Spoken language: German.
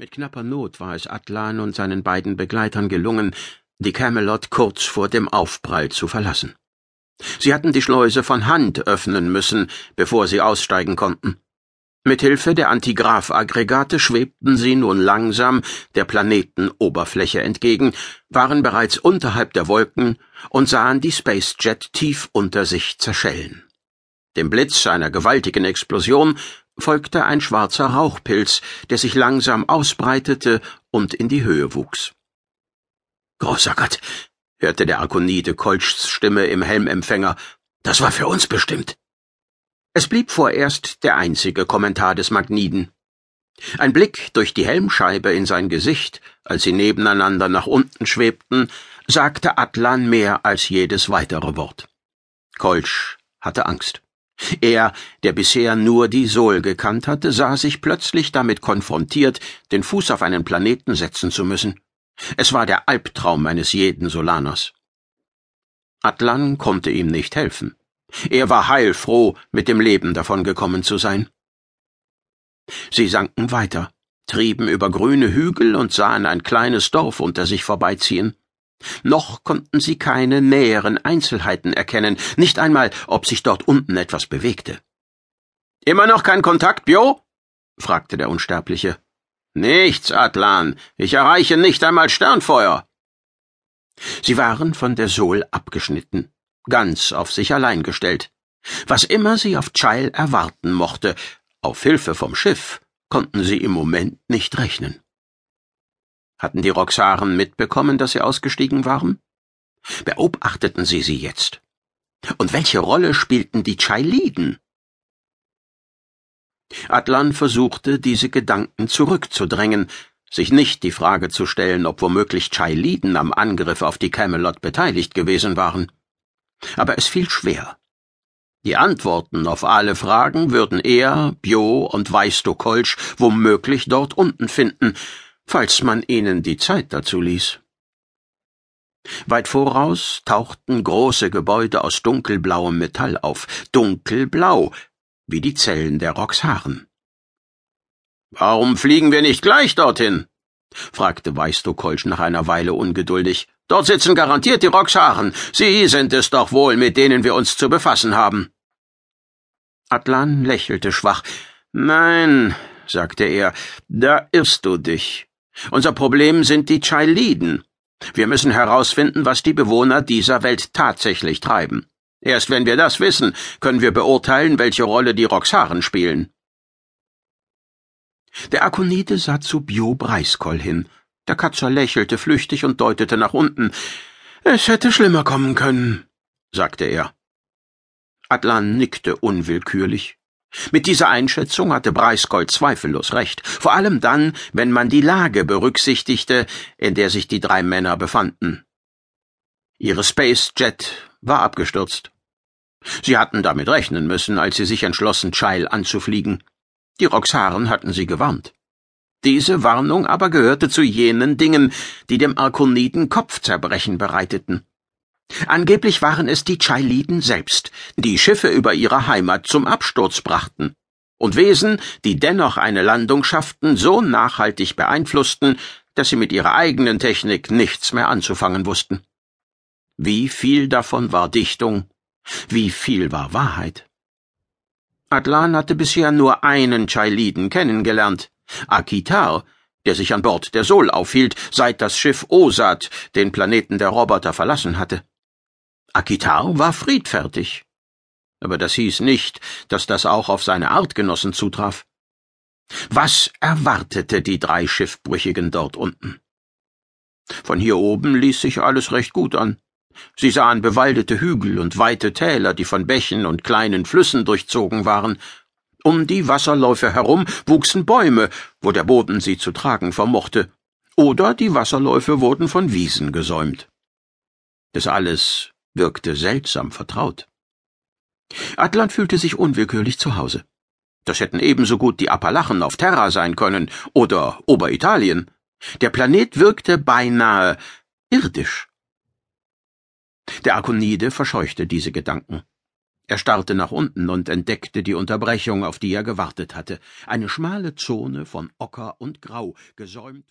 Mit knapper Not war es Atlan und seinen beiden Begleitern gelungen, die Camelot kurz vor dem Aufprall zu verlassen. Sie hatten die Schleuse von Hand öffnen müssen, bevor sie aussteigen konnten. Mit Hilfe der Antigraph-Aggregate schwebten sie nun langsam der Planetenoberfläche entgegen, waren bereits unterhalb der Wolken und sahen die Spacejet tief unter sich zerschellen. Dem Blitz einer gewaltigen Explosion folgte ein schwarzer Rauchpilz, der sich langsam ausbreitete und in die Höhe wuchs. Großer Gott, hörte der Arkonide Kolschs Stimme im Helmempfänger, das war für uns bestimmt. Es blieb vorerst der einzige Kommentar des Magniden. Ein Blick durch die Helmscheibe in sein Gesicht, als sie nebeneinander nach unten schwebten, sagte Atlan mehr als jedes weitere Wort. Kolsch hatte Angst. Er, der bisher nur die Sol gekannt hatte, sah sich plötzlich damit konfrontiert, den Fuß auf einen Planeten setzen zu müssen. Es war der Albtraum eines jeden Solaners. Atlan konnte ihm nicht helfen. Er war heilfroh, mit dem Leben davongekommen zu sein. Sie sanken weiter, trieben über grüne Hügel und sahen ein kleines Dorf unter sich vorbeiziehen. Noch konnten sie keine näheren Einzelheiten erkennen, nicht einmal, ob sich dort unten etwas bewegte. Immer noch kein Kontakt, Bio? fragte der Unsterbliche. Nichts, Atlan. Ich erreiche nicht einmal Sternfeuer. Sie waren von der Sol abgeschnitten, ganz auf sich allein gestellt. Was immer sie auf Child erwarten mochte, auf Hilfe vom Schiff, konnten sie im Moment nicht rechnen. Hatten die Roxaren mitbekommen, dass sie ausgestiegen waren? Beobachteten sie sie jetzt? Und welche Rolle spielten die Chailiden? Atlan versuchte, diese Gedanken zurückzudrängen, sich nicht die Frage zu stellen, ob womöglich Chailiden am Angriff auf die Camelot beteiligt gewesen waren. Aber es fiel schwer. Die Antworten auf alle Fragen würden er, Bio und Weisto Kolsch womöglich dort unten finden, falls man ihnen die Zeit dazu ließ. Weit voraus tauchten große Gebäude aus dunkelblauem Metall auf, dunkelblau, wie die Zellen der Roxaren. Warum fliegen wir nicht gleich dorthin? fragte Weistokolsch nach einer Weile ungeduldig. Dort sitzen garantiert die Roxaren. Sie sind es doch wohl, mit denen wir uns zu befassen haben. Atlan lächelte schwach. Nein, sagte er, da irrst du dich. Unser Problem sind die Chailiden. Wir müssen herausfinden, was die Bewohner dieser Welt tatsächlich treiben. Erst wenn wir das wissen, können wir beurteilen, welche Rolle die Roxaren spielen. Der Akonide sah zu Bio Breiskoll hin. Der Katzer lächelte flüchtig und deutete nach unten. Es hätte schlimmer kommen können, sagte er. Atlan nickte unwillkürlich. Mit dieser Einschätzung hatte Breiskoll zweifellos recht, vor allem dann, wenn man die Lage berücksichtigte, in der sich die drei Männer befanden. Ihre Space Jet war abgestürzt. Sie hatten damit rechnen müssen, als sie sich entschlossen, Child anzufliegen. Die Roxaren hatten sie gewarnt. Diese Warnung aber gehörte zu jenen Dingen, die dem Arkoniden Kopfzerbrechen bereiteten. Angeblich waren es die Chailiden selbst, die Schiffe über ihre Heimat zum Absturz brachten, und Wesen, die dennoch eine Landung schafften, so nachhaltig beeinflussten, dass sie mit ihrer eigenen Technik nichts mehr anzufangen wussten. Wie viel davon war Dichtung, wie viel war Wahrheit? Atlan hatte bisher nur einen Chailiden kennengelernt, Akitar, der sich an Bord der Sol aufhielt, seit das Schiff Osat den Planeten der Roboter verlassen hatte. Akitar war friedfertig. Aber das hieß nicht, dass das auch auf seine Artgenossen zutraf. Was erwartete die drei Schiffbrüchigen dort unten? Von hier oben ließ sich alles recht gut an. Sie sahen bewaldete Hügel und weite Täler, die von Bächen und kleinen Flüssen durchzogen waren. Um die Wasserläufe herum wuchsen Bäume, wo der Boden sie zu tragen vermochte, oder die Wasserläufe wurden von Wiesen gesäumt. Das alles wirkte seltsam vertraut. Atlan fühlte sich unwillkürlich zu Hause. Das hätten ebenso gut die Appalachen auf Terra sein können oder Oberitalien. Der Planet wirkte beinahe irdisch. Der Akonide verscheuchte diese Gedanken. Er starrte nach unten und entdeckte die Unterbrechung, auf die er gewartet hatte. Eine schmale Zone von Ocker und Grau, gesäumt